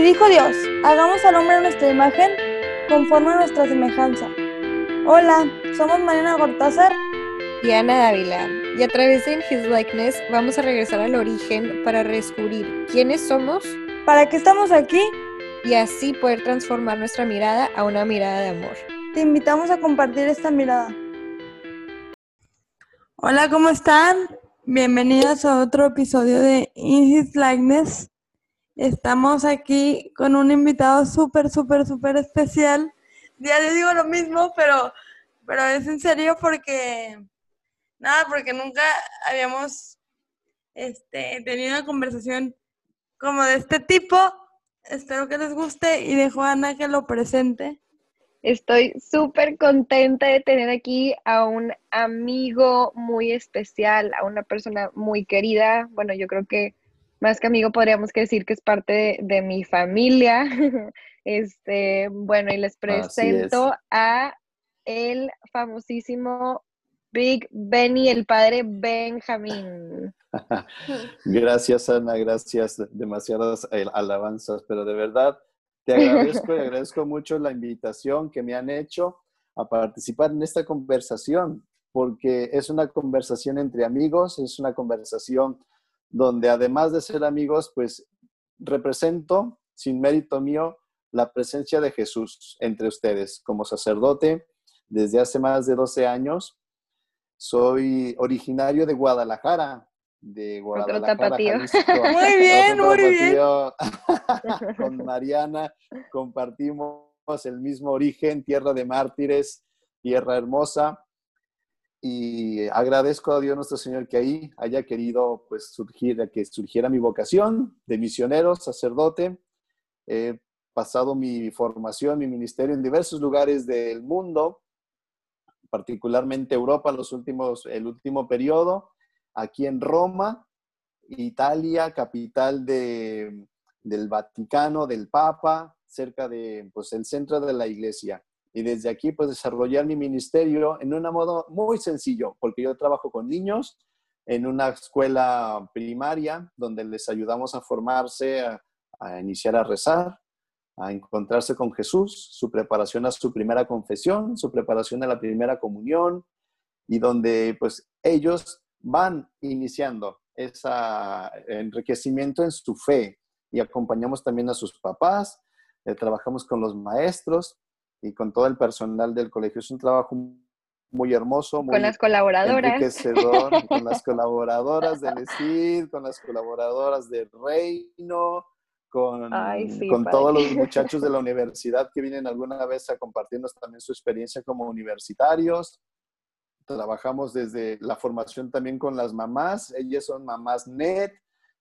Y dijo Dios, hagamos al hombre a nuestra imagen, conforme a nuestra semejanza. Hola, somos Mariana Gortázar y Ana Dávila, y a través de In His Likeness vamos a regresar al origen para descubrir quiénes somos, para qué estamos aquí y así poder transformar nuestra mirada a una mirada de amor. Te invitamos a compartir esta mirada. Hola, ¿cómo están? Bienvenidos a otro episodio de In His Likeness. Estamos aquí con un invitado súper, súper, súper especial. Ya les digo lo mismo, pero, pero es en serio porque, nada, porque nunca habíamos este, tenido una conversación como de este tipo. Espero que les guste y dejo a Ana que lo presente. Estoy súper contenta de tener aquí a un amigo muy especial, a una persona muy querida. Bueno, yo creo que más que amigo podríamos decir que es parte de, mi familia. este, bueno, y les presento a el famosísimo Big Benny, el padre Benjamín. gracias, Ana, gracias. Demasiadas alabanzas, pero de verdad te agradezco y agradezco mucho la invitación que me han hecho a participar en esta conversación, porque es una conversación entre amigos, es una conversación donde además de ser amigos, pues represento, sin mérito mío, la presencia de Jesús entre ustedes como sacerdote desde hace más de 12 años. Soy originario de Guadalajara, de Guadalajara, Muy bien, muy bien. Con Mariana compartimos el mismo origen, tierra de mártires, tierra hermosa y agradezco a Dios nuestro Señor que ahí haya querido pues surgir, que surgiera mi vocación de misionero, sacerdote. He pasado mi formación, mi ministerio en diversos lugares del mundo, particularmente Europa, los últimos, el último periodo, aquí en Roma, Italia, capital de, del Vaticano, del Papa, cerca de pues el centro de la iglesia y desde aquí pues desarrollar mi ministerio en un modo muy sencillo, porque yo trabajo con niños en una escuela primaria donde les ayudamos a formarse, a, iniciar a rezar, a encontrarse con Jesús, su preparación a su primera confesión, su preparación a la primera comunión y donde pues ellos van iniciando ese enriquecimiento en su fe. Y acompañamos también a sus papás, eh, trabajamos con los maestros y con todo el personal del colegio. Es un trabajo muy hermoso, muy con las colaboradoras. enriquecedor, con las colaboradoras del ESID, con las colaboradoras del Reino, con, con todos los muchachos de la universidad que vienen alguna vez a compartirnos también su experiencia como universitarios. Trabajamos desde la formación también con las mamás. Ellas son mamás NET,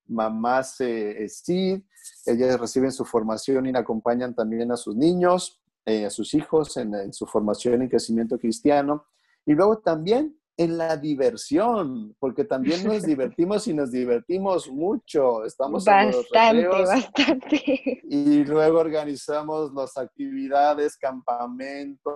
mamás eh, SID. Ellas reciben su formación y acompañan también a sus niños. Eh, a sus hijos en, su formación y crecimiento cristiano. Y luego también en la diversión, porque también nos divertimos y nos divertimos mucho. Estamos bastante, en los bastante. Y luego organizamos las actividades, campamentos,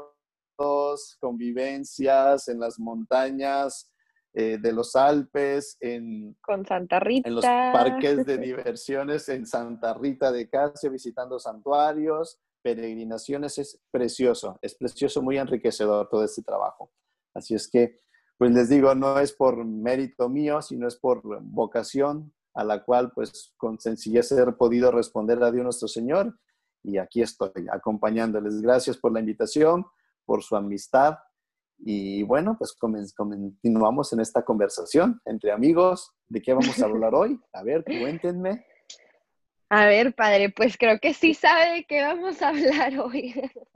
convivencias en las montañas eh, de los Alpes, en, Con Santa Rita. en los parques de diversiones en Santa Rita de Casio, visitando santuarios peregrinaciones es precioso, es precioso, muy enriquecedor todo este trabajo. Así es que, pues les digo, no es por mérito mío, sino es por vocación a la cual, pues, con sencillez he podido responder a Dios nuestro Señor. Y aquí estoy acompañándoles. Gracias por la invitación, por su amistad. Y bueno, pues continuamos en esta conversación entre amigos. ¿De qué vamos a hablar hoy? A ver, cuéntenme. A ver, padre, pues creo que sí sabe de qué vamos a hablar hoy.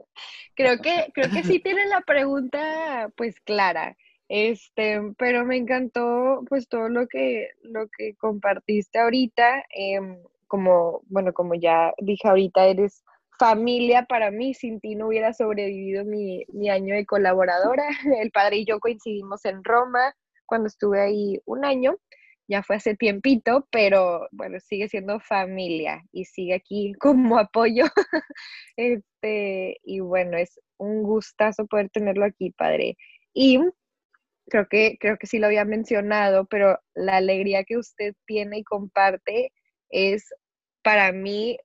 creo que, creo que sí tiene la pregunta pues clara. Este, pero me encantó pues todo lo que, lo que compartiste ahorita. Em, como, bueno, como ya dije ahorita, eres familia para mí. Sin ti no hubiera sobrevivido mi, mi año de colaboradora. El padre y yo coincidimos en Roma cuando estuve ahí un año ya fue hace tiempito, pero bueno, sigue siendo familia y sigue aquí como apoyo. este, y bueno, es un gustazo poder tenerlo aquí, padre. Y creo que, creo que sí lo había mencionado, pero la alegría que usted tiene y comparte es para mí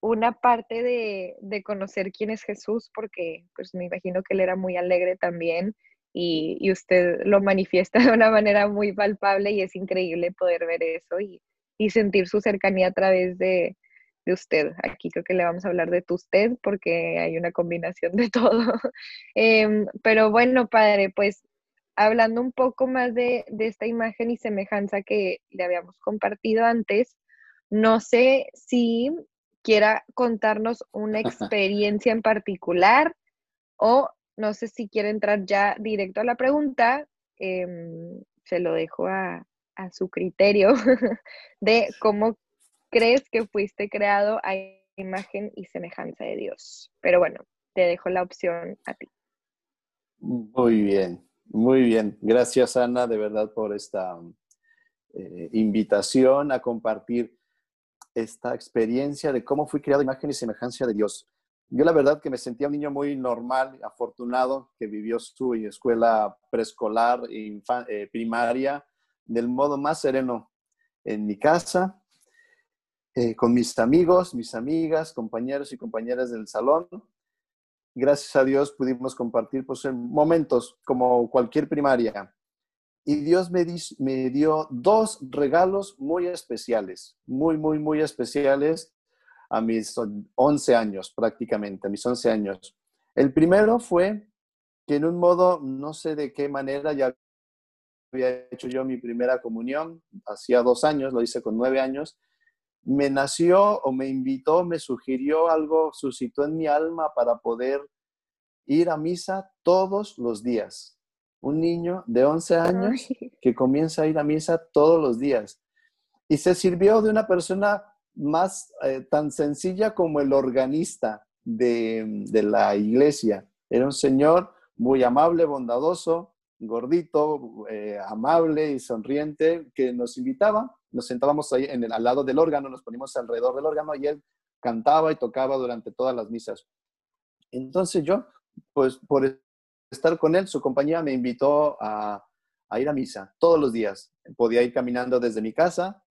una parte de, de, conocer quién es Jesús, porque pues me imagino que él era muy alegre también y, y, usted lo manifiesta de una manera muy palpable y es increíble poder ver eso y, y sentir su cercanía a través de, de, usted. Aquí creo que le vamos a hablar de tu usted porque hay una combinación de todo. eh, pero bueno, padre, pues hablando un poco más de, de esta imagen y semejanza que le habíamos compartido antes, no sé si quiera contarnos una experiencia en particular o no sé si quiere entrar ya directo a la pregunta. Eh, se lo dejo a, a su criterio de cómo crees que fuiste creado a imagen y semejanza de Dios. Pero bueno, te dejo la opción a ti. Muy bien, muy bien. Gracias, Ana, de verdad, por esta eh, invitación a compartir esta experiencia de cómo fui creado imagen y semejanza de Dios. Yo la verdad que me sentía un niño muy normal, afortunado, que vivió su escuela preescolar e eh, primaria del modo más sereno en mi casa, eh, con mis amigos, mis amigas, compañeros y compañeras del salón. Gracias a Dios pudimos compartir pues, en momentos como cualquier primaria, y Dios me dio dos regalos muy especiales, muy, muy, muy especiales a mis 11 años prácticamente, a mis 11 años. El primero fue que en un modo, no sé de qué manera, ya había hecho yo mi primera comunión, hacía dos años, lo hice con nueve años, me nació o me invitó, me sugirió algo, suscitó en mi alma para poder ir a misa todos los días un niño de 11 años que comienza a ir a misa todos los días. Y se sirvió de una persona más eh, tan sencilla como el organista de, la iglesia. Era un señor muy amable, bondadoso, gordito, eh, amable y sonriente, que nos invitaba. Nos sentábamos ahí en el, al lado del órgano, nos poníamos alrededor del órgano y él cantaba y tocaba durante todas las misas. Entonces yo, pues por estar con él, su compañía me invitó a, ir a misa todos los días. Podía ir caminando desde mi casa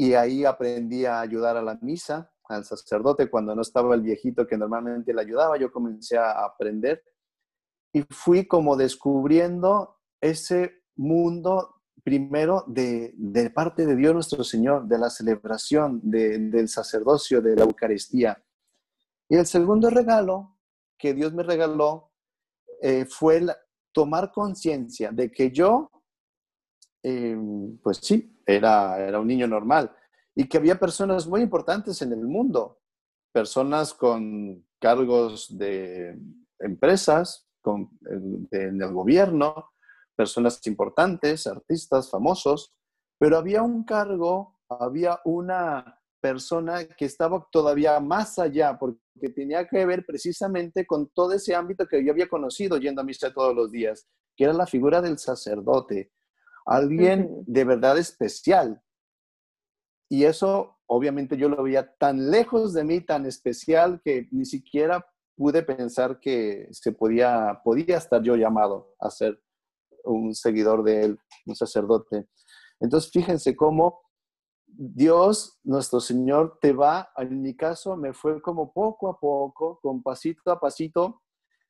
y ahí aprendí a ayudar a la misa, al sacerdote, cuando no estaba el viejito que normalmente le ayudaba, yo comencé a aprender y fui como descubriendo ese mundo primero de, parte de Dios nuestro Señor, de la celebración, del sacerdocio, de la Eucaristía. Y el segundo regalo que Dios me regaló eh, fue tomar conciencia de que yo, eh, pues sí, era, era un niño normal. Y que había personas muy importantes en el mundo, personas con cargos de empresas, con, en el gobierno, personas importantes, artistas famosos, pero había un cargo, había una persona que estaba todavía más allá, porque tenía que ver precisamente con todo ese ámbito que yo había conocido yendo a misa todos los días, que era la figura del sacerdote, alguien de verdad especial. Y eso, obviamente, yo lo veía tan lejos de mí, tan especial, que ni siquiera pude pensar que se podía, podía estar yo llamado a ser un seguidor de él, un sacerdote. Entonces, fíjense cómo Dios, nuestro Señor, te va, en mi caso, me fue como poco a poco, con pasito a pasito,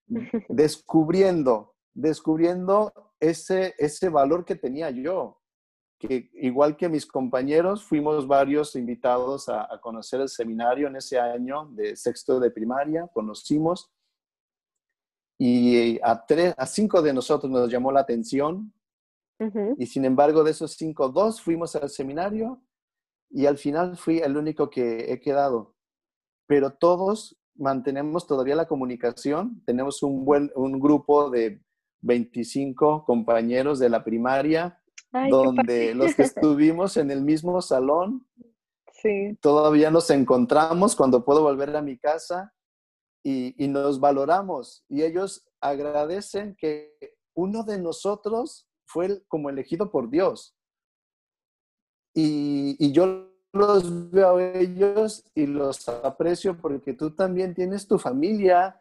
descubriendo, descubriendo ese, ese valor que tenía yo. Que igual que mis compañeros, fuimos varios invitados a, conocer el seminario en ese año de sexto de primaria, conocimos. Y a, tres, a cinco de nosotros nos llamó la atención. Y sin embargo, de esos cinco, dos fuimos al seminario y al final fui el único que he quedado. Pero todos mantenemos todavía la comunicación, tenemos un buen un grupo de 25 compañeros de la primaria, donde los que estuvimos en el mismo salón, sí. todavía nos encontramos cuando puedo volver a mi casa y, y nos valoramos. Y ellos agradecen que uno de nosotros fue como elegido por Dios. Y, yo los veo a ellos y los aprecio porque tú también tienes tu familia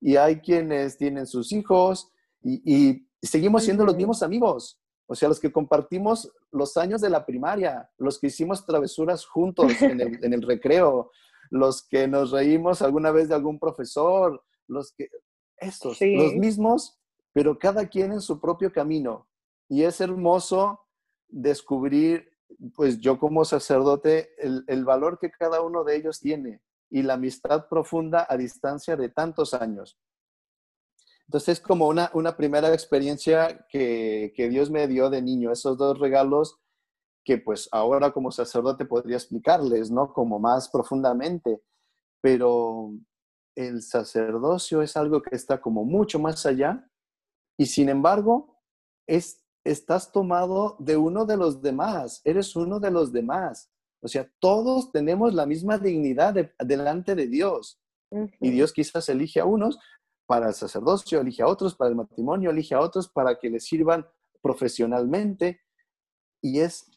y hay quienes tienen sus hijos y, seguimos siendo los mismos amigos. O sea, los que compartimos los años de la primaria, los que hicimos travesuras juntos en el, recreo, los que nos reímos alguna vez de algún profesor, los que, estos, los mismos, pero cada quien en su propio camino. Y es hermoso descubrir, pues yo como sacerdote, el, el valor que cada uno de ellos tiene y la amistad profunda a distancia de tantos años. Entonces es como una, una primera experiencia que, que, Dios me dio de niño, esos dos regalos que pues ahora como sacerdote podría explicarles, ¿no? Como más profundamente, pero el sacerdocio es algo que está como mucho más allá y sin embargo es, estás tomado de uno de los demás, eres uno de los demás. O sea, todos tenemos la misma dignidad delante de Dios. Y Dios quizás elige a unos para el sacerdocio, elige a otros para el matrimonio, elige a otros para que les sirvan profesionalmente. Y es,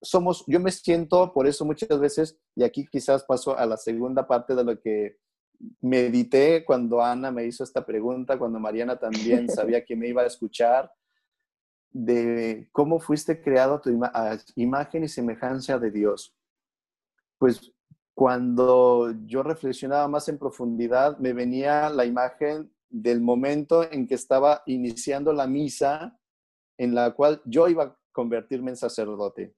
somos, yo me siento por eso muchas veces, y aquí quizás paso a la segunda parte de lo que medité cuando Ana me hizo esta pregunta, cuando Mariana también sabía que me iba a escuchar, de cómo fuiste creado a tu imagen y semejanza de Dios. Pues cuando yo reflexionaba más en profundidad, me venía la imagen del momento en que estaba iniciando la misa en la cual yo iba a convertirme en sacerdote.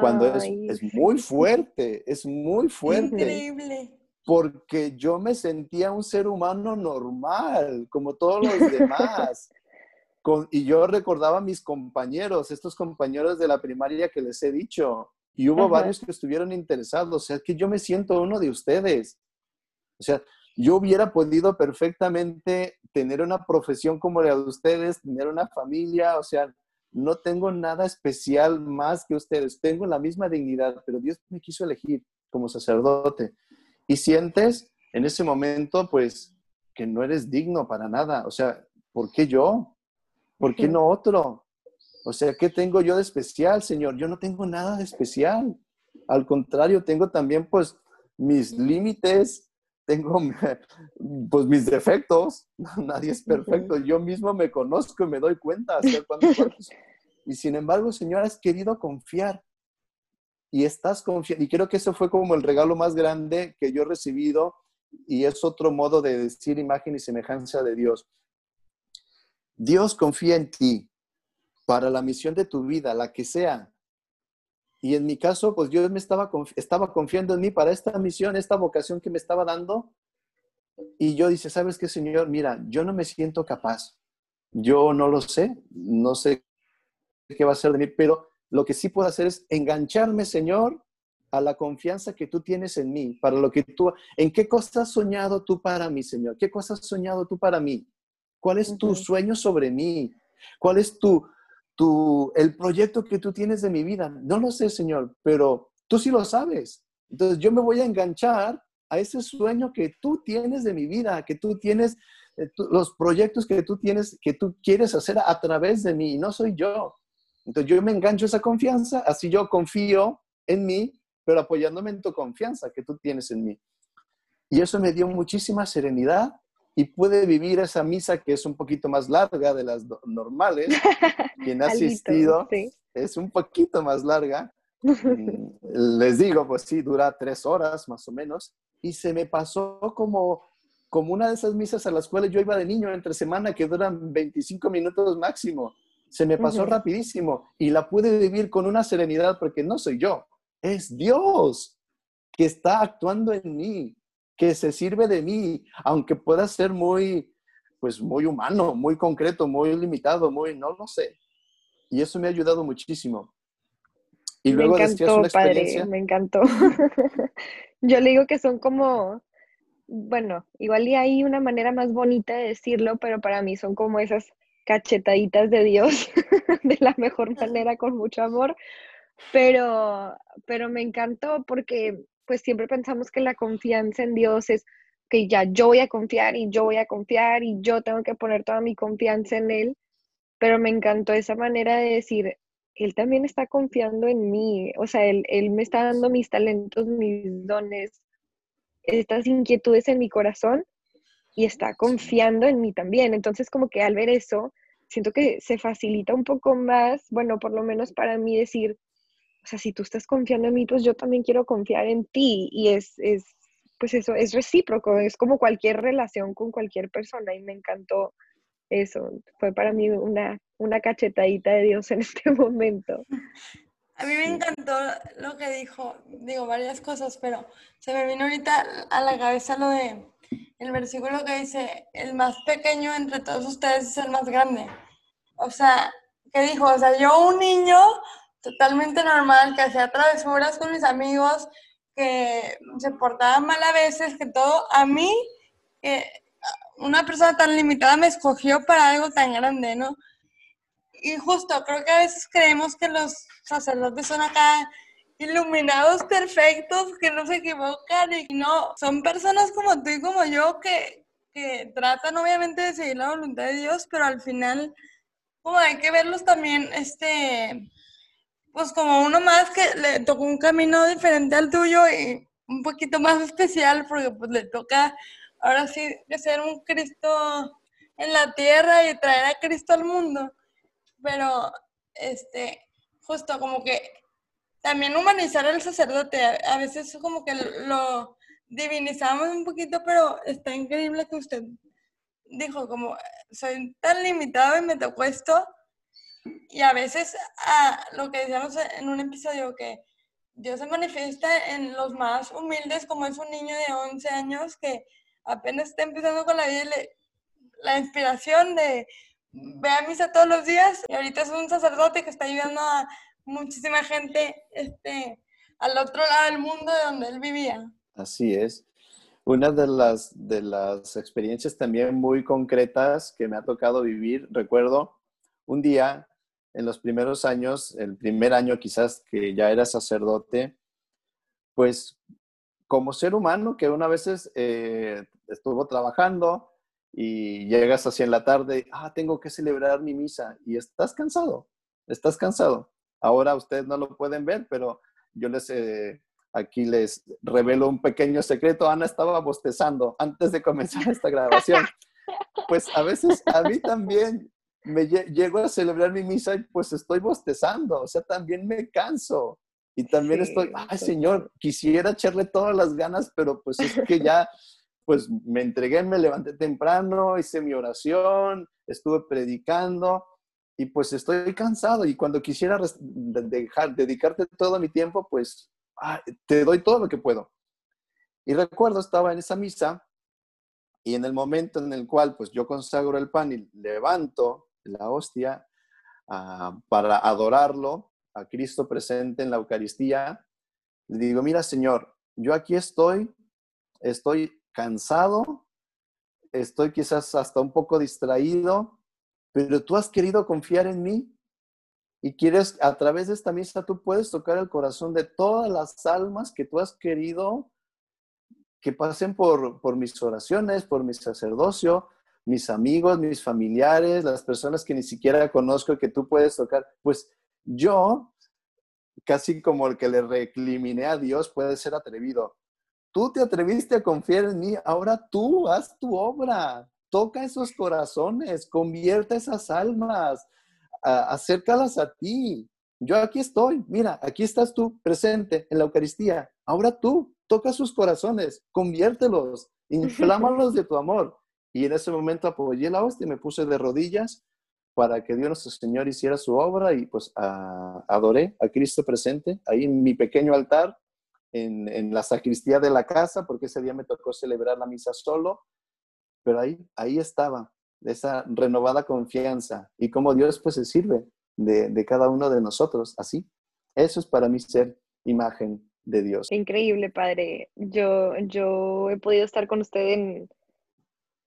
Cuando es, es, muy fuerte, es muy fuerte. Increíble. Porque yo me sentía un ser humano normal, como todos los demás. Con, y yo recordaba a mis compañeros, estos compañeros de la primaria que les he dicho, y hubo varios que estuvieron interesados. O sea, que yo me siento uno de ustedes. O sea, yo hubiera podido perfectamente tener una profesión como la de ustedes, tener una familia, o sea, no tengo nada especial más que ustedes, tengo la misma dignidad, pero Dios me quiso elegir como sacerdote. Y sientes en ese momento, pues, que no eres digno para nada. O sea, ¿por qué yo? ¿Por qué no otro? O sea, ¿qué tengo yo de especial, Señor? Yo no tengo nada de especial. Al contrario, tengo también pues mis límites, tengo pues mis defectos. Nadie es perfecto. Yo mismo me conozco y me doy cuenta hasta Y sin embargo, Señor, has querido confiar. Y estás confiando. Y creo que eso fue como el regalo más grande que yo he recibido. Y es otro modo de decir imagen y semejanza de Dios. Dios confía en ti para la misión de tu vida, la que sea. Y en mi caso, pues yo me estaba, estaba confiando en mí para esta misión, esta vocación que me estaba dando. Y yo dice, ¿sabes qué, Señor? Mira, yo no me siento capaz. Yo no lo sé, no sé qué va a ser de mí, pero lo que sí puedo hacer es engancharme, Señor, a la confianza que tú tienes en mí, para lo que tú, ¿en qué cosa has soñado tú para mí, Señor? ¿Qué cosa has soñado tú para mí? ¿Cuál es tu sueño sobre mí? ¿Cuál es tu, el proyecto que tú tienes de mi vida. No lo sé, Señor, pero tú sí lo sabes. Entonces yo me voy a enganchar a ese sueño que tú tienes de mi vida, que tú tienes, eh, los proyectos que tú tienes, que tú quieres hacer a través de mí, no soy yo. Entonces yo me engancho a esa confianza, así yo confío en mí, pero apoyándome en tu confianza que tú tienes en mí. Y eso me dio muchísima serenidad y puede vivir esa misa que es un poquito más larga de las normales. Quien ha asistido es un poquito más larga. Mm, les digo, pues sí, dura tres horas más o menos. Y se me pasó como, como una de esas misas a las cuales yo iba de niño entre semana que duran 25 minutos máximo. Se me pasó rapidísimo y la pude vivir con una serenidad porque no soy yo, es Dios que está actuando en mí que se sirve de mí, aunque pueda ser muy, pues muy humano, muy concreto, muy limitado, muy, no lo sé. Y eso me ha ayudado muchísimo. Y luego me encantó, padre, me encantó. Yo le digo que son como, bueno, igual y hay una manera más bonita de decirlo, pero para mí son como esas cachetaditas de Dios, de la mejor manera, con mucho amor. Pero, pero me encantó porque pues siempre pensamos que la confianza en Dios es que ya yo voy a confiar y yo voy a confiar y yo tengo que poner toda mi confianza en Él, pero me encantó esa manera de decir, Él también está confiando en mí, o sea, Él, él me está dando mis talentos, mis dones, estas inquietudes en mi corazón y está confiando en mí también. Entonces, como que al ver eso, siento que se facilita un poco más, bueno, por lo menos para mí decir, o sea, si tú estás confiando en mí, pues yo también quiero confiar en ti. Y es, es pues eso, es recíproco, es como cualquier relación con cualquier persona y me encantó eso. Fue para mí una, una cachetadita de Dios en este momento. A mí me encantó lo que dijo, digo varias cosas, pero se me vino ahorita a la cabeza lo de el versículo que dice, el más pequeño entre todos ustedes es el más grande. O sea, ¿qué dijo? O sea, yo un niño totalmente normal que hacía travesuras con mis amigos, que se portaba mal a veces, que todo, a mí, una persona tan limitada me escogió para algo tan grande, ¿no? Y justo, creo que a veces creemos que los sacerdotes son acá iluminados perfectos, que no se equivocan y no, son personas como tú y como yo que, que tratan obviamente de seguir la voluntad de Dios, pero al final, como hay que verlos también, este, pues como uno más que le tocó un camino diferente al tuyo y un poquito más especial porque pues le toca ahora sí ser un Cristo en la tierra y traer a Cristo al mundo. Pero este justo como que también humanizar al sacerdote, a veces como que lo divinizamos un poquito, pero está increíble que usted dijo como soy tan limitado y me tocó esto y a veces, a lo que decíamos en un episodio, que Dios se manifiesta en los más humildes, como es un niño de 11 años que apenas está empezando con la vida, la inspiración de ve a misa todos los días y ahorita es un sacerdote que está ayudando a muchísima gente este, al otro lado del mundo de donde él vivía. Así es. Una de las, de las experiencias también muy concretas que me ha tocado vivir, recuerdo un día en los primeros años, el primer año quizás que ya era sacerdote, pues como ser humano que una vez eh, estuvo trabajando y llegas así en la tarde, ah, tengo que celebrar mi misa y estás cansado, estás cansado. Ahora ustedes no lo pueden ver, pero yo les, eh, aquí les revelo un pequeño secreto. Ana estaba bostezando antes de comenzar esta grabación. Pues a veces a mí también me llego a celebrar mi misa y pues estoy bostezando, o sea, también me canso. Y también estoy, ay Señor, quisiera echarle todas las ganas, pero pues es que ya, pues me entregué, me levanté temprano, hice mi oración, estuve predicando y pues estoy cansado. Y cuando quisiera dejar, dedicarte todo mi tiempo, pues te doy todo lo que puedo. Y recuerdo, estaba en esa misa y en el momento en el cual pues yo consagro el pan y levanto la hostia, ah, para adorarlo, a Cristo presente en la Eucaristía, le digo, mira Señor, yo aquí estoy, estoy cansado, estoy quizás hasta un poco distraído, pero tú has querido confiar en mí y quieres, a través de esta misa, tú puedes tocar el corazón de todas las almas que tú has querido que pasen por, por mis oraciones, por mi sacerdocio, mis amigos, mis familiares, las personas que ni siquiera conozco que tú puedes tocar, pues yo, casi como el que le recliminé a Dios, puede ser atrevido. Tú te atreviste a confiar en mí, ahora tú haz tu obra, toca esos corazones, convierte esas almas, acércalas a ti. Yo aquí estoy, mira, aquí estás tú presente en la Eucaristía. Ahora tú toca sus corazones, conviértelos, inflámalos de tu amor. Y en ese momento apoyé la hostia y me puse de rodillas para que Dios nuestro Señor hiciera su obra y pues adoré a Cristo presente ahí en mi pequeño altar, en, en, la sacristía de la casa, porque ese día me tocó celebrar la misa solo, pero ahí, ahí estaba esa renovada confianza y cómo Dios pues se sirve de, de cada uno de nosotros, así. Eso es para mí ser imagen de Dios. Increíble, Padre. Yo, yo he podido estar con usted en,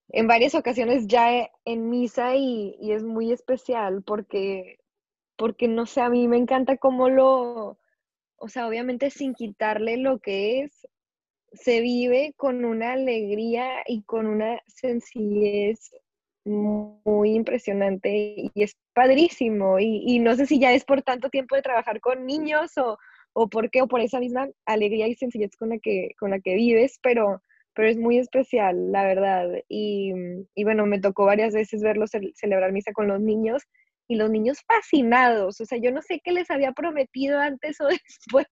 en varias ocasiones ya en misa y, es muy especial porque, porque, no sé, a mí me encanta cómo lo, o sea, obviamente sin quitarle lo que es, se vive con una alegría y con una sencillez muy impresionante y es padrísimo. Y, no sé si ya es por tanto tiempo de trabajar con niños o, o por qué, o por esa misma alegría y sencillez con la que, con la que vives, pero pero es muy especial, la verdad. Y, y bueno, me tocó varias veces verlos celebrar misa con los niños y los niños fascinados, o sea, yo no sé qué les había prometido antes o después,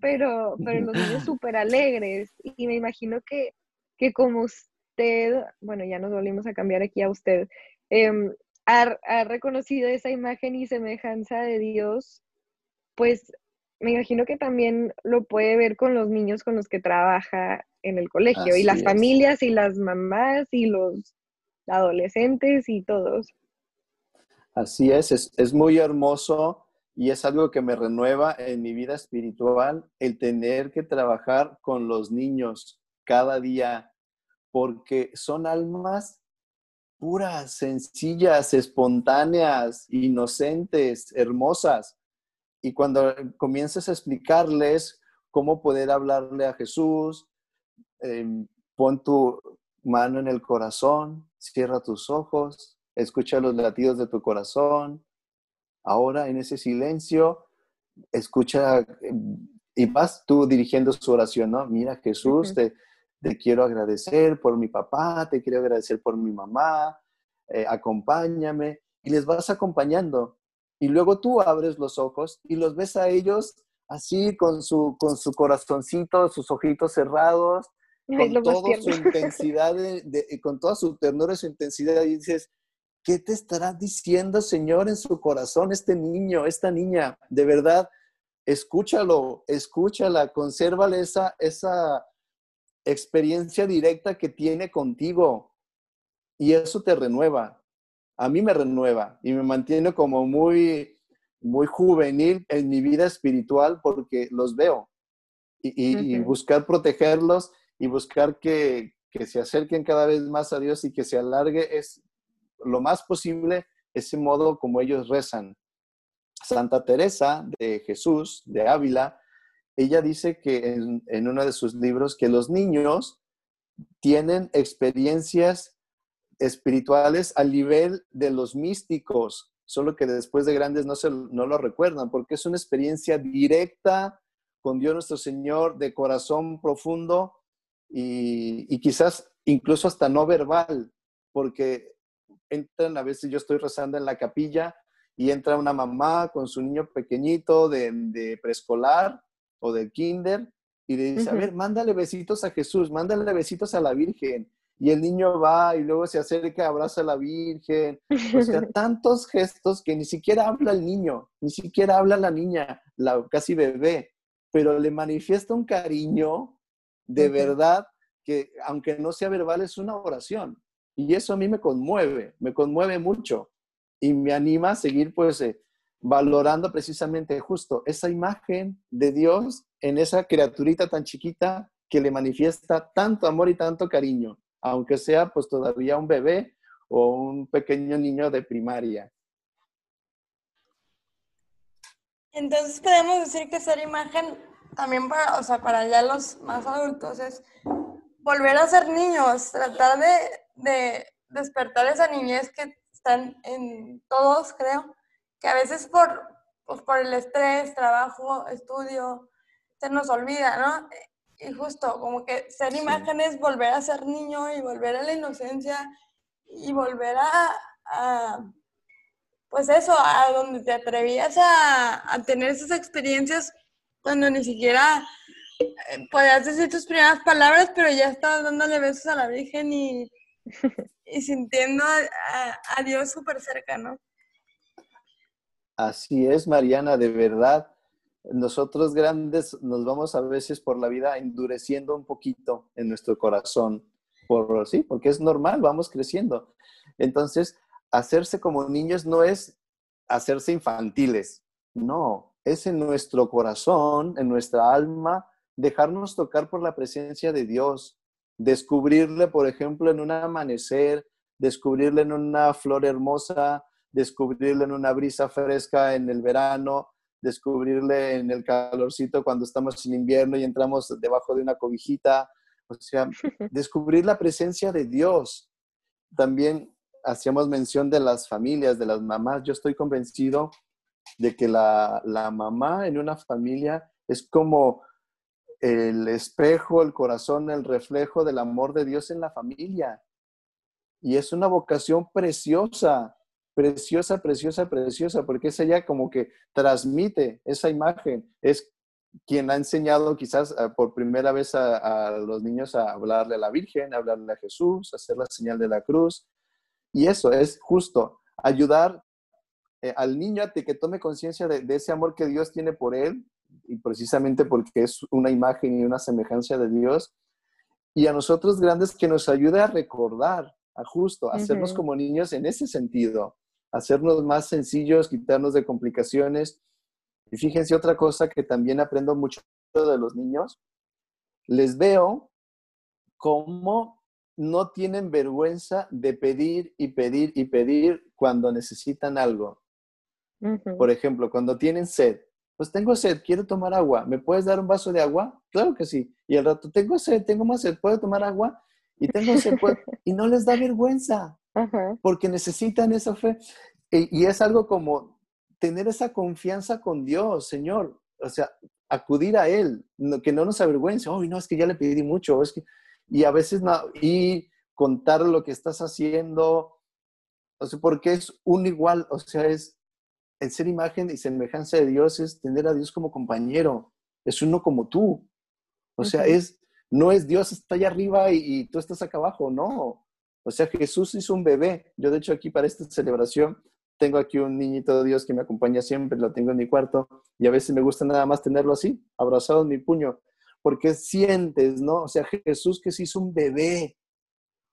pero, pero los niños súper alegres. Y me imagino que, que como usted, bueno, ya nos volvimos a cambiar aquí a usted, em, ha, ha reconocido esa imagen y semejanza de Dios, pues me imagino que también lo puede ver con los niños con los que trabaja en el colegio y las familias y las mamás y los adolescentes y todos. Así es, es, muy hermoso y es algo que me renueva en mi vida espiritual el tener que trabajar con los niños cada día porque son almas puras, sencillas, espontáneas, inocentes, hermosas. Y cuando comienzas a explicarles cómo poder hablarle a Jesús, em, pon tu mano en el corazón, cierra tus ojos, escucha los latidos de tu corazón. Ahora en ese silencio, escucha em, y vas tú dirigiendo su oración, ¿no? Mira Jesús, te, quiero agradecer por mi papá, te quiero agradecer por mi mamá, eh, acompáñame. Y les vas acompañando. Y luego tú abres los ojos y los ves a ellos así con su, con su corazoncito, sus ojitos cerrados, con toda su intensidad, de, con toda su ternura y su intensidad, y dices, ¿qué te estará diciendo, Señor, en su corazón este niño, esta niña? De verdad, escúchalo, escúchala, consérvale esa, esa experiencia directa que tiene contigo. Y eso te renueva. A mí me renueva y me mantiene como muy, muy juvenil en mi vida espiritual porque los veo. Y, buscar protegerlos y buscar que, que se acerquen cada vez más a Dios y que se alargue es lo más posible ese modo como ellos rezan. Santa Teresa de Jesús, de Ávila, ella dice que en, en, uno de sus libros que los niños tienen experiencias espirituales al nivel de los místicos, solo que después de grandes no, se, no lo recuerdan, porque es una experiencia directa con Dios nuestro Señor, de corazón profundo y, y quizás incluso hasta no verbal, porque entran a veces yo estoy rezando en la capilla y entra una mamá con su niño pequeñito de, de preescolar o de kinder y le dice, a ver, mándale besitos a Jesús, mándale besitos a la Virgen. Y el niño va y luego se acerca, abraza a la Virgen. O sea, tantos gestos que ni siquiera habla el niño, ni siquiera habla la niña, la casi bebé, pero le manifiesta un cariño de verdad que, aunque no sea verbal, es una oración. Y eso a mí me conmueve, me conmueve mucho y me anima a seguir pues eh, valorando precisamente justo esa imagen de Dios en esa criaturita tan chiquita que le manifiesta tanto amor y tanto cariño, aunque sea pues todavía un bebé o un pequeño niño de primaria. Entonces podemos decir que ser imagen también para, o sea, para ya los más adultos es volver a ser niños, tratar de de despertar esa niñez que están en todos, creo, que a veces por, pues por el estrés, trabajo, estudio, se nos olvida, ¿no? Y justo como que ser imágenes, volver a ser niño y volver a la inocencia y volver a, pues eso, a donde te atrevías a, a, tener esas experiencias cuando ni siquiera eh, podías decir tus primeras palabras, pero ya estabas dándole besos a la Virgen y y sintiendo a, Dios súper cercano. Así es, Mariana, de verdad. Nosotros grandes nos vamos a veces por la vida endureciendo un poquito en nuestro corazón, por sí, porque es normal, vamos creciendo. Entonces, hacerse como niños no es hacerse infantiles, no, es en nuestro corazón, en nuestra alma, dejarnos tocar por la presencia de Dios, descubrirle, por ejemplo, en un amanecer, descubrirle en una flor hermosa, descubrirle en una brisa fresca en el verano, descubrirle en el calorcito cuando estamos en invierno y entramos debajo de una cobijita, o sea, descubrir la presencia de Dios. También hacíamos mención de las familias, de las mamás. Yo estoy convencido de que la, la mamá en una familia es como el espejo, el corazón, el reflejo del amor de Dios en la familia. Y es una vocación preciosa, preciosa, preciosa, preciosa, porque es ella como que transmite esa imagen, es quien ha enseñado quizás ah, por primera vez a, los niños a hablarle a la Virgen, a hablarle a Jesús, a hacer la señal de la cruz. Y eso es justo, ayudar eh, al niño a que tome conciencia de, ese amor que Dios tiene por él, y precisamente porque es una imagen y una semejanza de Dios, y a nosotros grandes que nos ayude a recordar, a justo, a hacernos como niños en ese sentido, hacernos más sencillos, quitarnos de complicaciones y fíjense otra cosa que también aprendo mucho de los niños. Les veo cómo no tienen vergüenza de pedir y pedir y pedir cuando necesitan algo. Por ejemplo, cuando tienen sed. Pues tengo sed, quiero tomar agua. ¿Me puedes dar un vaso de agua? Claro que sí. Y al rato, tengo sed, tengo más sed, ¿puedo tomar agua? Y tengo sed, y no les da vergüenza, porque necesitan esa fe. y es algo como tener esa confianza con Dios, Señor, o sea, acudir a Él, que no nos avergüence, oh, no, es que ya le pedí mucho, es que, y a veces, no, y contar lo que estás haciendo, o sea, porque es un igual, o sea, es el ser imagen y semejanza de Dios, es tener a Dios como compañero, es uno como tú, o sea, es, no es Dios está allá arriba y, y tú estás acá abajo, no, o sea, Jesús hizo un bebé, yo de hecho aquí para esta celebración, tengo aquí un niñito de Dios que me acompaña siempre, lo tengo en mi cuarto y a veces me gusta nada más tenerlo así, abrazado en mi puño, porque sientes, ¿no? O sea, Jesús que se hizo un bebé,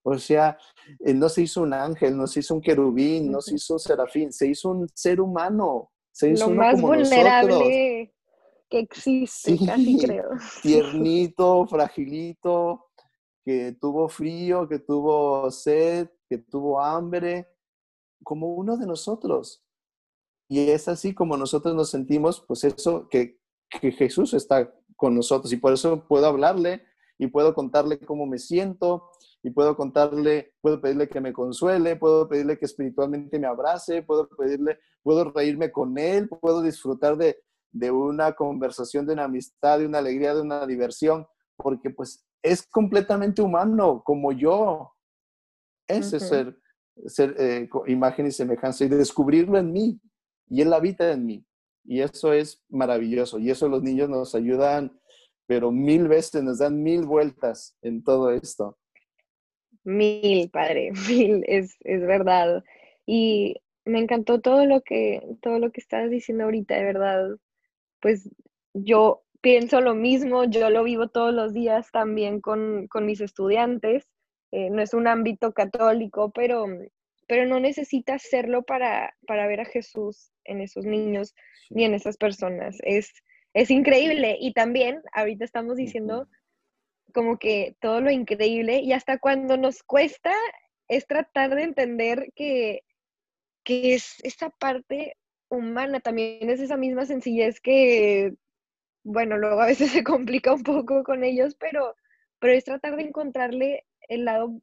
o sea, no se hizo un ángel, no se hizo un querubín, no se hizo un serafín, se hizo un ser humano, se hizo Lo más vulnerable que existe, casi creo. Tiernito, fragilito, que tuvo frío, que tuvo sed, que tuvo hambre, como uno de nosotros. Y es así como nosotros nos sentimos, pues eso, que, Jesús está con nosotros y por eso puedo hablarle y puedo contarle cómo me siento y puedo contarle, puedo pedirle que me consuele, puedo pedirle que espiritualmente me abrace, puedo pedirle, puedo reírme con él, puedo disfrutar de, una conversación, de una amistad, de una alegría, de una diversión, porque pues es completamente humano como yo. Ese es ser ser eh, imagen y semejanza y descubrirlo en mí. Y Él habita en mí. Y eso es maravilloso. Y eso los niños nos ayudan, pero mil veces, nos dan mil vueltas en todo esto. Mil, padre, mil, es, es verdad. Y me encantó todo lo que, todo lo que estás diciendo ahorita, de verdad. Pues yo pienso lo mismo, yo lo vivo todos los días también con, con mis estudiantes. Eh, no es un ámbito católico, pero, pero no necesita serlo para, para ver a Jesús en esos niños ni en esas personas. Es, es increíble. Y también, ahorita estamos diciendo como que todo lo increíble y hasta cuando nos cuesta es tratar de entender que, que es esa parte humana, también es esa misma sencillez que, bueno, luego a veces se complica un poco con ellos, pero, pero es tratar de encontrarle el lado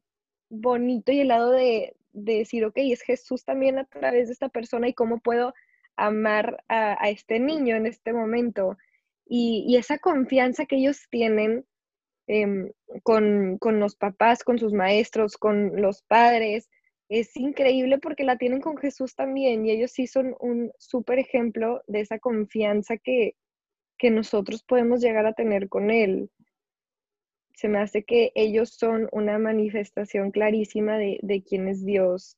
bonito y el lado de, decir, ok, es Jesús también a través de esta persona y cómo puedo amar a, este niño en este momento. Y, esa confianza que ellos tienen em, con, con, los papás, con sus maestros, con los padres, es increíble porque la tienen con Jesús también y ellos sí son un súper ejemplo de esa confianza que, que nosotros podemos llegar a tener con Él se me hace que ellos son una manifestación clarísima de, quién es Dios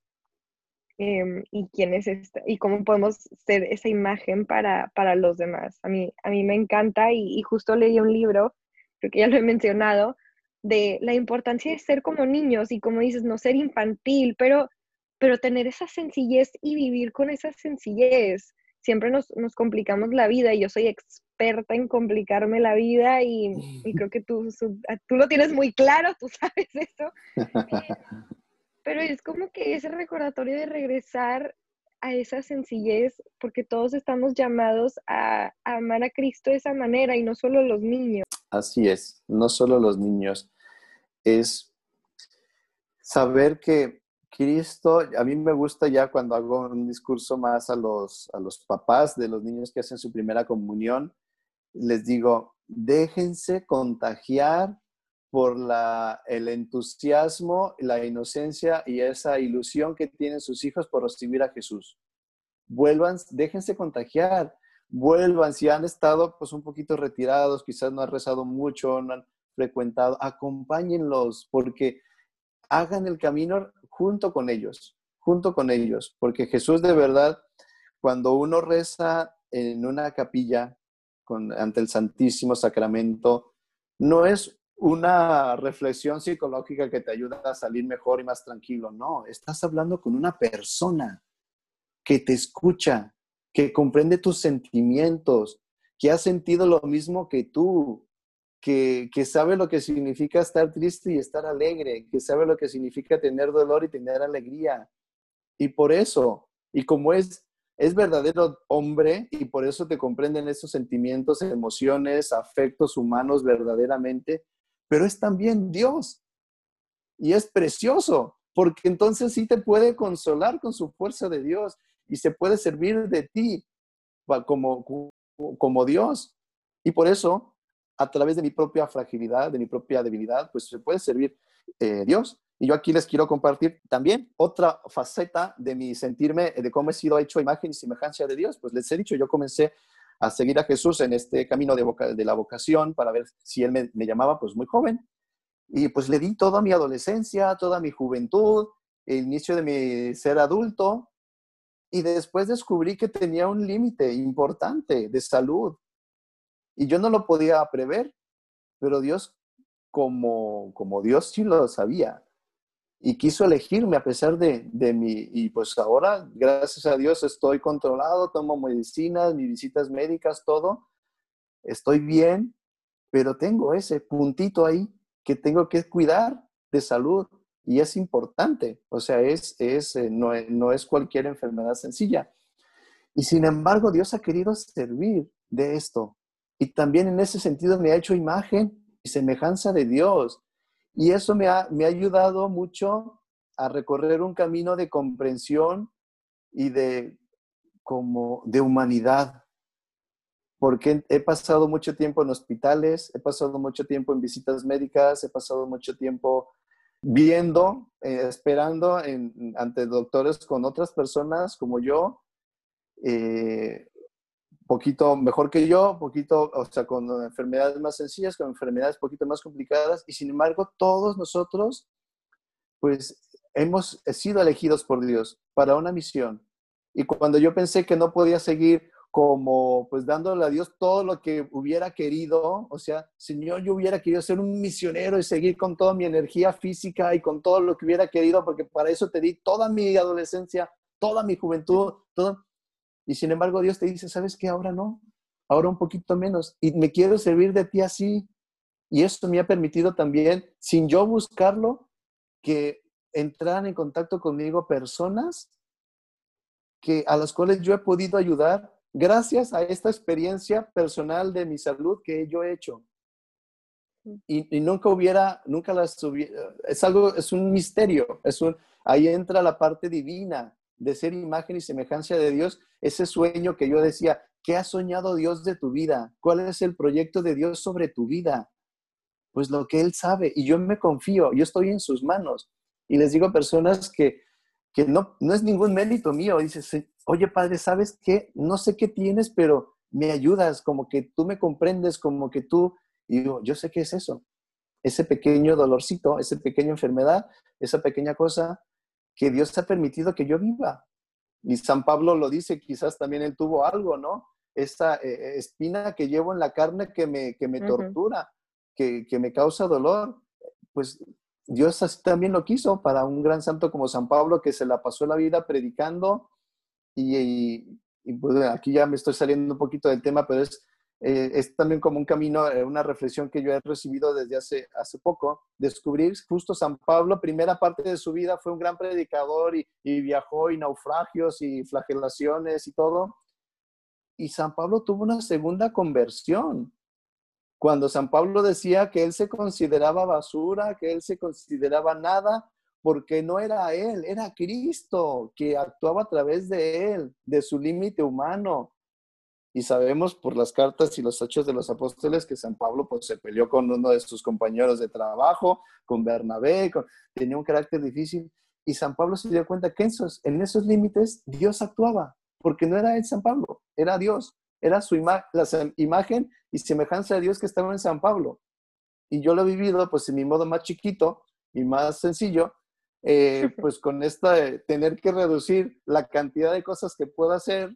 em, y quién es esta, y cómo podemos ser esa imagen para, para los demás. A mí, a mí me encanta y, justo leí un libro, creo que ya lo he mencionado, de la importancia de ser como niños y como dices, no ser infantil, pero, pero tener esa sencillez y vivir con esa sencillez. Siempre nos, nos complicamos la vida y yo soy experta en complicarme la vida y, creo que tú, tú lo tienes muy claro, tú sabes eso. Pero es como que ese recordatorio de regresar a esa sencillez, porque todos estamos llamados a, a, amar a Cristo de esa manera y no solo los niños. Así es, no solo los niños. Es saber que Cristo, a mí me gusta ya cuando hago un discurso más a los, a los papás de los niños que hacen su primera comunión, les digo, déjense contagiar por la, el entusiasmo, la inocencia y esa ilusión que tienen sus hijos por recibir a Jesús. Vuelvan, déjense contagiar, vuelvan, si han estado pues un poquito retirados, quizás no han rezado mucho, no han frecuentado, acompáñenlos porque hagan el camino junto con ellos, junto con ellos, porque Jesús de verdad, cuando uno reza en una capilla ante el Santísimo Sacramento, no es una reflexión psicológica que te ayuda a salir mejor y más tranquilo. No, estás hablando con una persona que te escucha, que comprende tus sentimientos, que ha sentido lo mismo que tú, que, que, sabe lo que significa estar triste y estar alegre, que sabe lo que significa tener dolor y tener alegría. Y por eso, y como es, es verdadero hombre, y por eso te comprenden esos sentimientos, emociones, afectos humanos verdaderamente, pero es también Dios. Y es precioso, porque entonces sí te puede consolar con su fuerza de Dios y se puede servir de ti como, como Dios. Y por eso, a través de mi propia fragilidad, de mi propia debilidad, pues se puede servir eh, Dios. Y yo aquí les quiero compartir también otra faceta de mi sentirme, de cómo he sido hecho imagen y semejanza de Dios. Pues les he dicho, yo comencé a seguir a Jesús en este camino de, de la vocación para ver si Él me, llamaba pues muy joven. Y pues le di toda mi adolescencia, toda mi juventud, el inicio de mi ser adulto. Y después descubrí que tenía un límite importante de salud. Y yo no lo podía prever, pero Dios, como, como Dios sí lo sabía, y quiso elegirme a pesar de, de mi, y pues ahora, gracias a Dios, estoy controlado, tomo medicinas, mis visitas médicas, todo, estoy bien, pero tengo ese puntito ahí que tengo que cuidar de salud y es importante, o sea, es, es, eh, no, no es cualquier enfermedad sencilla. Y sin embargo, Dios ha querido servir de esto. Y también en ese sentido me ha hecho imagen y semejanza de Dios. Y eso me ha, me ha ayudado mucho a recorrer un camino de comprensión y de, como, de humanidad. Porque he pasado mucho tiempo en hospitales, he pasado mucho tiempo en visitas médicas, he pasado mucho tiempo viendo, eh, esperando ante doctores con otras personas como yo, eh, poquito mejor que yo, poquito, o sea, con enfermedades más sencillas, con enfermedades poquito más complicadas, y sin embargo, todos nosotros, pues, hemos sido elegidos por Dios para una misión. Y cuando yo pensé que no podía seguir como, pues, dándole a Dios todo lo que hubiera querido, o sea, Señor, yo hubiera querido ser un misionero y seguir con toda mi energía física y con todo lo que hubiera querido, porque para eso te di toda mi adolescencia, toda mi juventud, todo y sin embargo Dios te dice, ¿sabes qué? Ahora no, ahora un poquito menos. Y me quiero servir de ti así. Y esto me ha permitido también, sin yo buscarlo, que entraran en contacto conmigo personas que, a las cuales yo he podido ayudar gracias a esta experiencia personal de mi salud que yo he hecho. Y, y nunca hubiera, nunca las hubiera, es algo, es un misterio, es un, ahí entra la parte divina, de ser imagen y semejanza de Dios, ese sueño que yo decía, ¿qué ha soñado Dios de tu vida? ¿Cuál es el proyecto de Dios sobre tu vida? Pues lo que Él sabe y yo me confío, yo estoy en sus manos. Y les digo a personas que, que no, no es ningún mérito mío, dices, oye Padre, ¿sabes qué? No sé qué tienes, pero me ayudas, como que tú me comprendes, como que tú, y yo sé qué es eso, ese pequeño dolorcito, esa pequeña enfermedad, esa pequeña cosa, que Dios ha permitido que yo viva. Y San Pablo lo dice, quizás también él tuvo algo, ¿no? Esa eh, espina que llevo en la carne que me, que me tortura, que, que, me causa dolor. Pues Dios así también lo quiso para un gran santo como San Pablo que se la pasó la vida predicando. Y, y, pues aquí ya me estoy saliendo un poquito del tema, pero es eh, es también como un camino, eh, una reflexión que yo he recibido desde hace, hace poco, descubrir justo San Pablo, primera parte de su vida fue un gran predicador y, y viajó y naufragios y flagelaciones y todo. Y San Pablo tuvo una segunda conversión. Cuando San Pablo decía que él se consideraba basura, que él se consideraba nada, porque no era él, era Cristo que actuaba a través de él, de su límite humano, Y sabemos por las cartas y los hechos de los apóstoles que San Pablo pues, se peleó con uno de sus compañeros de trabajo, con Bernabé, tenía un carácter difícil. Y San Pablo se dio cuenta que en esos, en esos límites Dios actuaba, porque no era él San Pablo, era Dios, era su la imagen y semejanza de Dios que estaba en San Pablo. Y yo lo he vivido pues en mi modo más chiquito y más sencillo, eh, pues con esta de tener que reducir la cantidad de cosas que puedo hacer,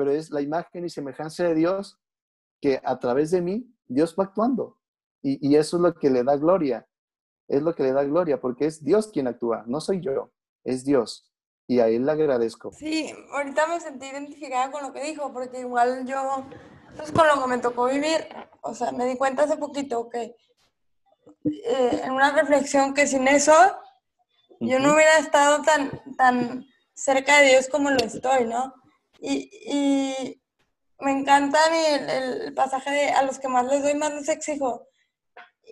pero es la imagen y semejanza de Dios que a través de mí Dios va actuando. Y, y, eso es lo que le da gloria, es lo que le da gloria, porque es Dios quien actúa, no soy yo, es Dios. Y a Él le agradezco. Sí, ahorita me sentí identificada con lo que dijo, porque igual yo, pues con lo que me tocó vivir, o sea, me di cuenta hace poquito que eh, en una reflexión que sin eso yo no hubiera estado tan, tan cerca de Dios como lo estoy, ¿no? Y, y me encanta el, el, pasaje de a los que más les doy, más les exijo.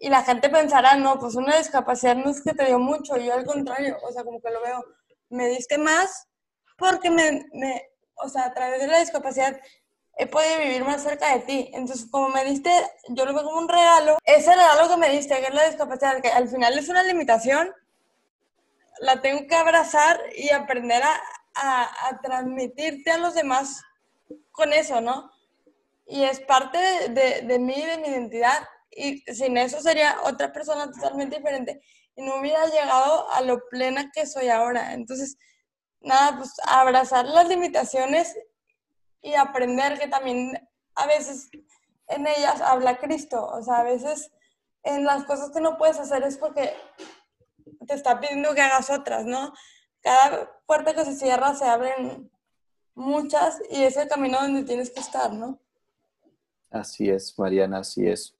Y la gente pensará, no, pues una discapacidad no es que te dio mucho, yo al contrario, o sea, como que lo veo, me diste más porque me, me o sea, a través de la discapacidad he podido vivir más cerca de ti. Entonces, como me diste, yo lo veo como un regalo. Ese regalo que me diste, que es la discapacidad, que al final es una limitación, la tengo que abrazar y aprender a, a, transmitirte a los demás con eso, ¿no? Y es parte de, de, mí, de mi identidad. Y sin eso sería otra persona totalmente diferente. Y no hubiera llegado a lo plena que soy ahora. Entonces, nada, pues abrazar las limitaciones y aprender que también a veces en ellas habla Cristo. O sea, a veces en las cosas que no puedes hacer es porque te está pidiendo que hagas otras, ¿no? Cada puerta que se cierra se abren muchas y es el camino donde tienes que estar, ¿no? Así es, Mariana, así es.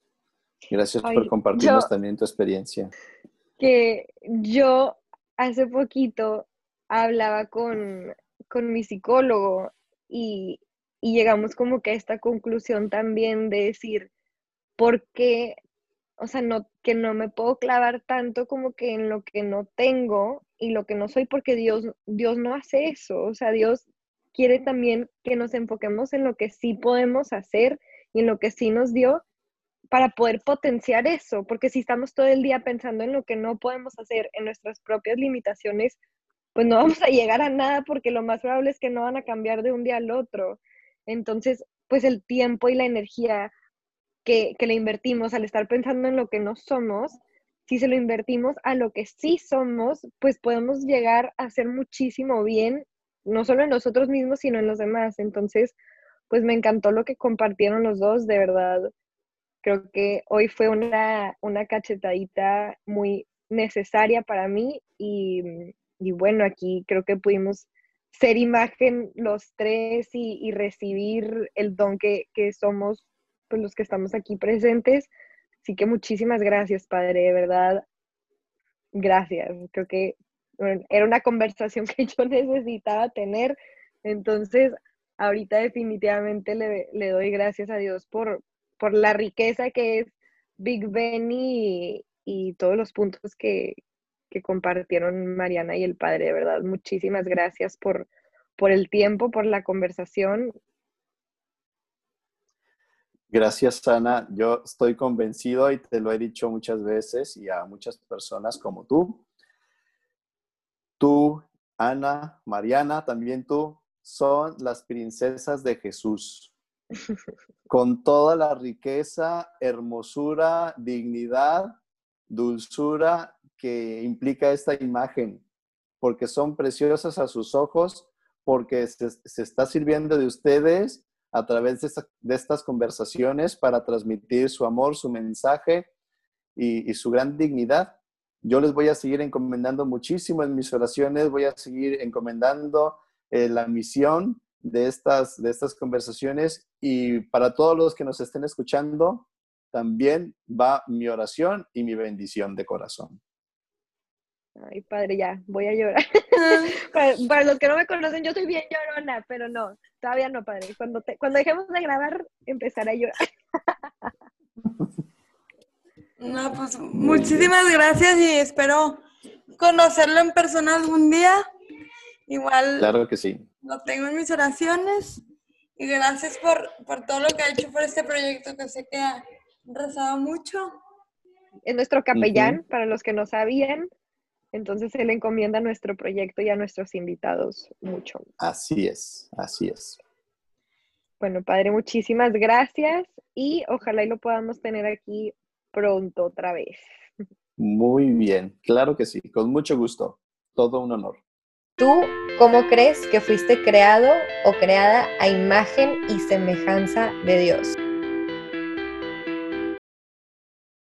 Gracias por compartirnos también tu experiencia. Que yo hace poquito hablaba con, con mi psicólogo y, y llegamos como que a esta conclusión también de decir, ¿por qué? O sea, no, que no me puedo clavar tanto como que en lo que no tengo y lo que no soy, porque Dios, Dios no hace eso. O sea, Dios quiere también que nos enfoquemos en lo que sí podemos hacer y en lo que sí nos dio para poder potenciar eso, porque si estamos todo el día pensando en lo que no podemos hacer, en nuestras propias limitaciones, pues no vamos a llegar a nada porque lo más probable es que no van a cambiar de un día al otro. Entonces, pues el tiempo y la energía que, le invertimos al estar pensando en lo que no somos, si se lo invertimos a lo que sí somos, pues podemos llegar a hacer muchísimo bien, no solo en nosotros mismos, sino en los demás. Entonces, pues me encantó lo que compartieron los dos, de verdad. Creo que hoy fue una, una cachetadita muy necesaria para mí y, y bueno, aquí creo que pudimos ser imagen los tres y, recibir el don que, somos pues, los que estamos aquí presentes. Así que muchísimas gracias, Padre, de verdad. Gracias. Creo que era una conversación que yo necesitaba tener. Entonces, ahorita definitivamente le, doy gracias a Dios por, por la riqueza que es Big Ben y, y todos los puntos que, que compartieron Mariana y el padre, de verdad. Muchísimas gracias por, por el tiempo, por la conversación. Gracias, Ana. Yo estoy convencido y te lo he dicho muchas veces y a muchas personas como tú. Tú, Ana, Mariana, también tú, son las princesas de Jesús. Con toda la riqueza, hermosura, dignidad, dulzura que implica esta imagen, porque son preciosas a sus ojos, porque se, está sirviendo de ustedes a través de, estas conversaciones para transmitir su amor, su mensaje y, su gran dignidad. Yo les voy a seguir encomendando muchísimo en mis oraciones, voy a seguir encomendando eh, la misión de estas, de estas conversaciones y para todos los que nos estén escuchando, también va mi oración y mi bendición de corazón. Ay, padre, ya, voy a llorar. para, los que no me conocen, yo soy bien llorona, pero no, todavía no, padre. Cuando, cuando dejemos de grabar, empezaré a llorar. no, pues muchísimas gracias y espero conocerlo en persona algún día. Igual. Claro que sí. Lo tengo en mis oraciones Y gracias por, por todo lo que ha hecho por este proyecto que sé que ha rezado mucho. Es nuestro capellán, para los que no sabían. Entonces él encomienda nuestro proyecto y a nuestros invitados mucho. Así es, así es. Bueno, padre, muchísimas gracias y ojalá y lo podamos tener aquí pronto otra vez. Muy bien, claro que sí, con mucho gusto. Todo un honor. ¿Tú cómo crees que fuiste creado o creada a imagen y semejanza de Dios?